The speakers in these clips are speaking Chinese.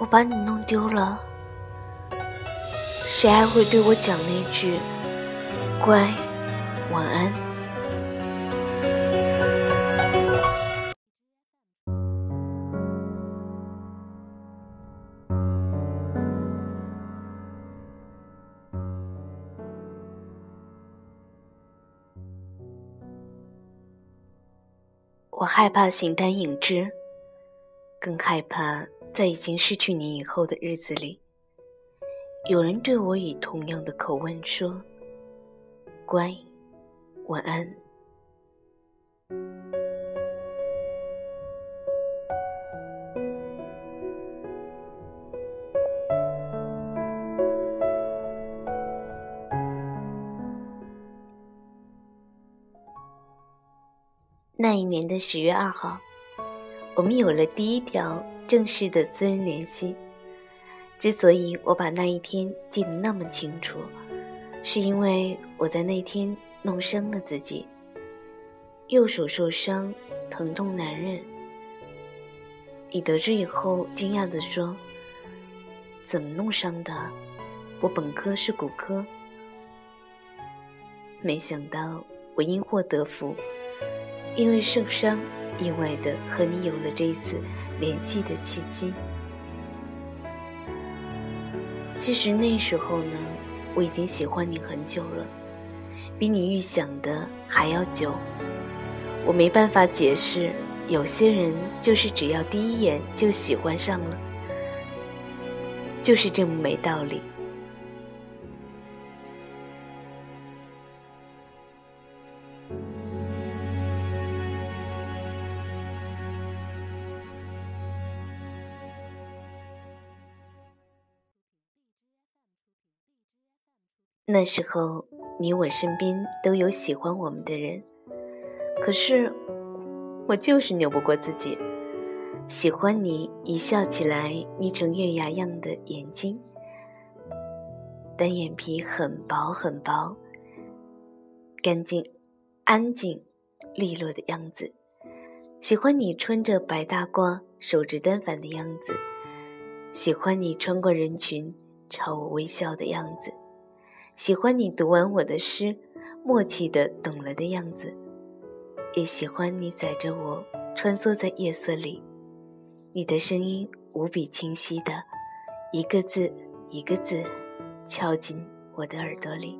我把你弄丢了，谁还会对我讲那句“乖，晚安”？我害怕形单影只，更害怕在已经失去你以后的日子里，有人对我以同样的口吻说：“乖，晚安。”那一年的十月二号，我们有了第一条正式的私人联系。之所以我把那一天记得那么清楚，是因为我在那天弄伤了自己，右手受伤，疼痛难忍。你得知以后，惊讶地说：“怎么弄伤的？我本科是骨科。”没想到我因祸得福。因为受伤，意外的和你有了这一次联系的契机。其实那时候呢，我已经喜欢你很久了，比你预想的还要久。我没办法解释，有些人就是只要第一眼就喜欢上了，就是这么没道理。那时候，你我身边都有喜欢我们的人，可是我就是扭不过自己。喜欢你一笑起来眯成月牙样的眼睛，单眼皮很薄很薄，干净、安静、利落的样子。喜欢你穿着白大褂、手执单反的样子，喜欢你穿过人群朝我微笑的样子。喜欢你读完我的诗，默契的懂了的样子，也喜欢你载着我穿梭在夜色里，你的声音无比清晰的，一个字一个字敲进我的耳朵里。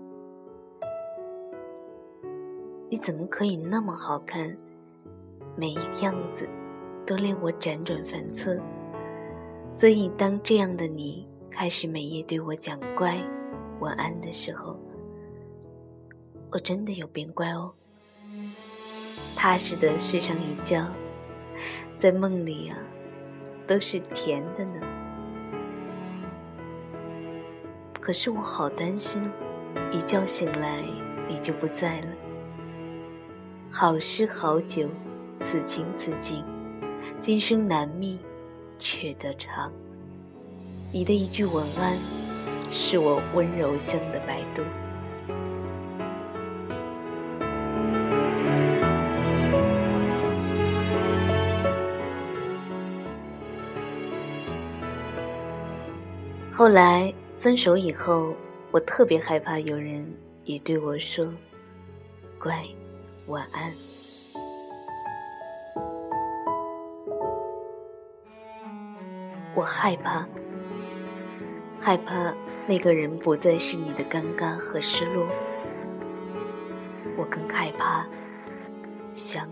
你怎么可以那么好看？每一个样子都令我辗转反侧。所以当这样的你开始每夜对我讲乖。晚安的时候，我真的有变乖哦，踏实的睡上一觉，在梦里啊，都是甜的呢。可是我好担心，一觉醒来你就不在了。好诗好酒，此情此景，今生难觅，却得偿。你的一句晚安。是我温柔乡的白度。后来分手以后，我特别害怕有人也对我说“乖，晚安”。我害怕，害怕。那个人不再是你的尴尬和失落，我更害怕想